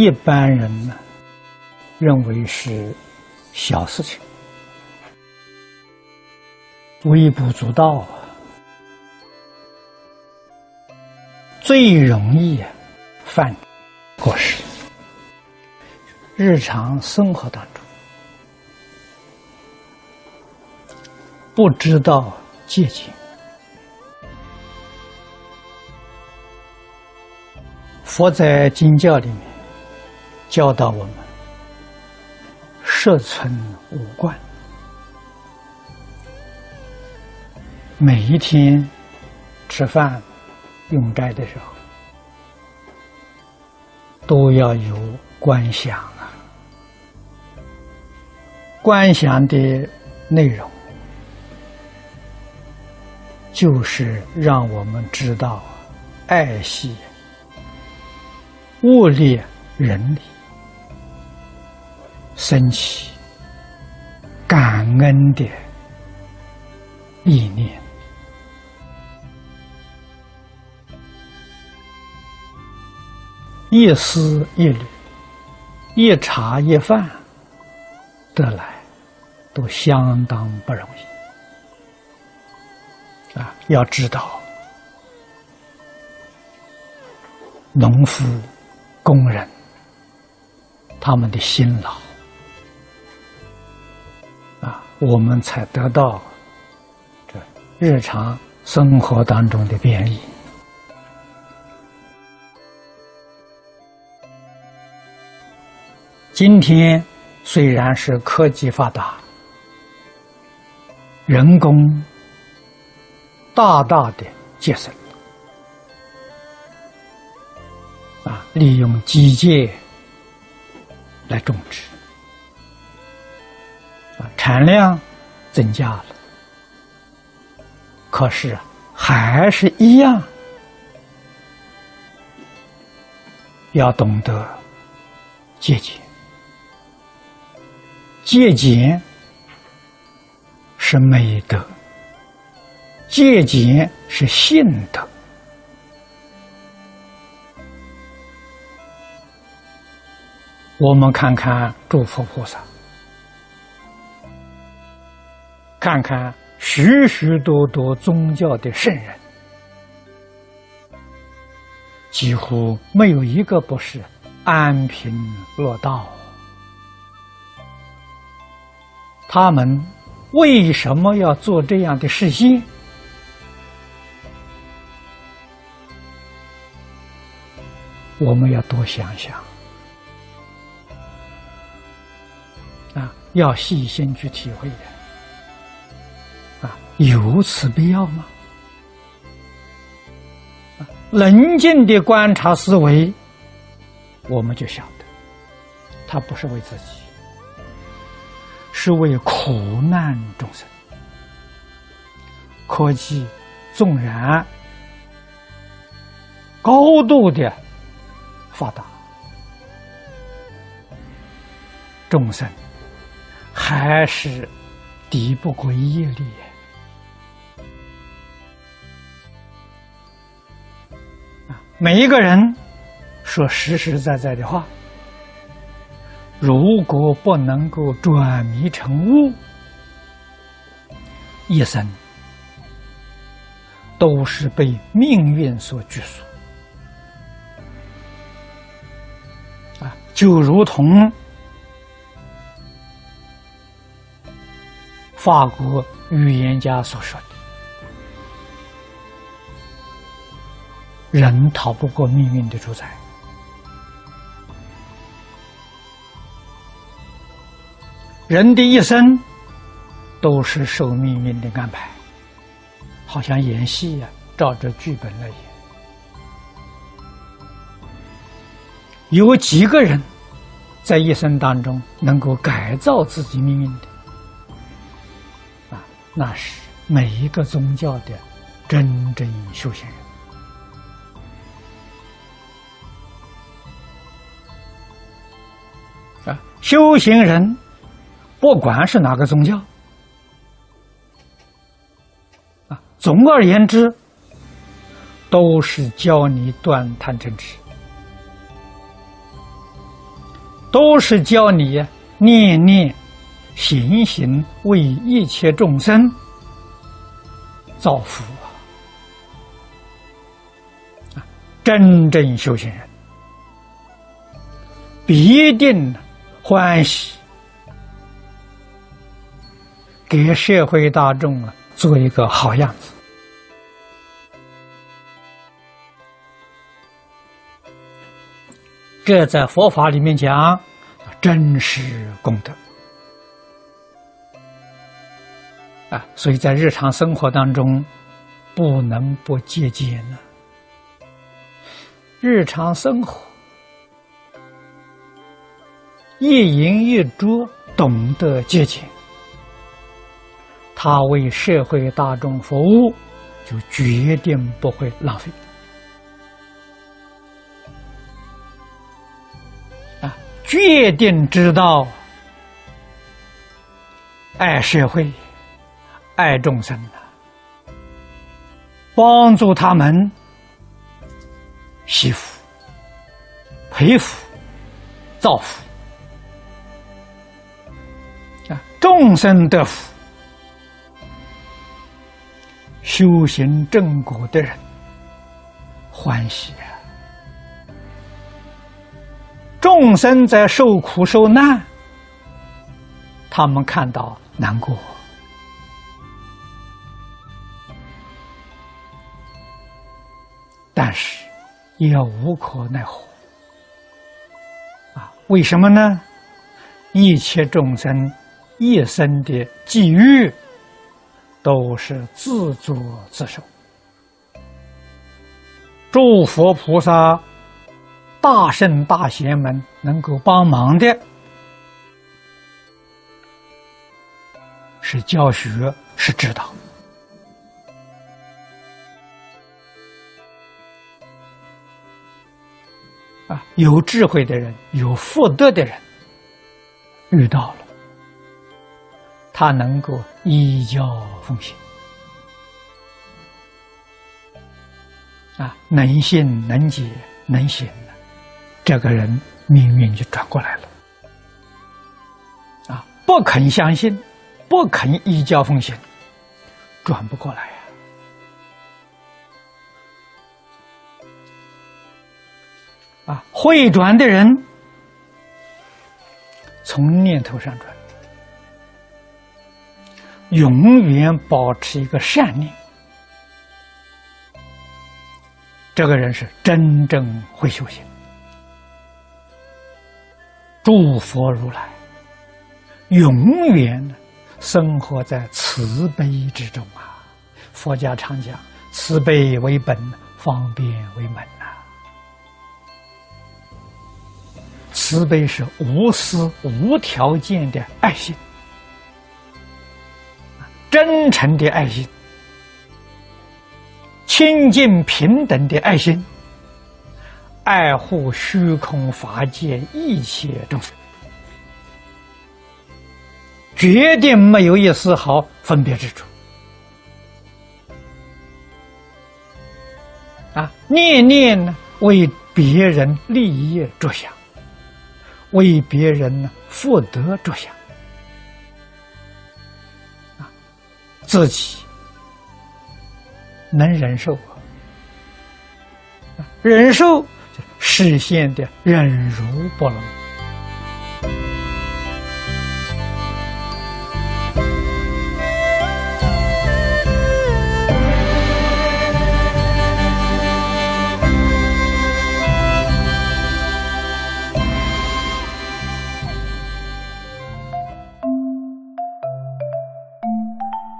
一般人呢认为是小事情，微不足道啊，最容易犯过失。日常生活当中不知道戒警。佛在经教里面教导我们：摄存五观，每一天吃饭、用斋的时候，都要有观想啊。观想的内容，就是让我们知道爱惜。物力人力，升起感恩的意念，一丝一缕，一茶一饭得来，都相当不容易啊！要知道，农夫。工人，他们的辛劳，我们才得到这日常生活当中的便利。今天虽然是科技发达，人工大大的节省。啊，利用机械来种植，产量增加了，可是还是一样，要懂得节俭。节俭是美德，节俭是信德。我们看看诸佛菩萨，看看许许多多宗教的圣人，几乎没有一个不是安贫乐道。他们为什么要做这样的事情？我们要多想想。啊，要细心去体会的。有此必要吗？冷静的观察思维，我们就晓得，他不是为自己，是为苦难众生。科技纵然高度的发达，众生。还是敌不过业力每一个人说实实在在的话，如果不能够转迷成悟，一生都是被命运所拘束啊！就如同。法国预言家所说的：“人逃不过命运的主宰，人的一生都是受命运的安排，好像演戏呀，照着剧本来演。有几个人在一生当中能够改造自己命运的？”那是每一个宗教的真正修行人啊！修行人，不管是哪个宗教啊，总而言之，都是教你断贪嗔痴都是教你念念、行行，为一切众生造福啊！真正修行人必定欢喜，给社会大众啊做一个好样子。这在佛法里面讲，真实功德啊！所以在日常生活当中，不能不借鉴呢。日常生活，一饮一啄，懂得节俭，他为社会大众服务，就决定不会浪费。啊决定知道爱社会、爱众生的，帮助他们惜福、培福、造福众生得福，修行正果的人欢喜啊！众生在受苦受难，他们看到难过，但是也无可奈何啊！为什么呢？一切众生一生的际遇都是自作自受，诸佛菩萨。大圣大贤们能够帮忙的，是教学，是指导。啊，有智慧的人，有福德的人，遇到了，他能够依教奉行，啊，能信能解能行。这个人命运就转过来了，啊，不肯相信，不肯依教奉行，转不过来呀！啊，会转的人从念头上转，永远保持一个善念，这个人是真正会修行。诸佛如来永远生活在慈悲之中啊！佛家常讲，慈悲为本，方便为门呐。慈悲是无私、无条件的爱心，真诚的爱心，清净平等的爱心。爱护虚空法界一切众生，决定没有一丝毫分别之处。啊，念念呢为别人利益着想，为别人呢福德着想，自己能忍受，忍受。实现的忍辱不能。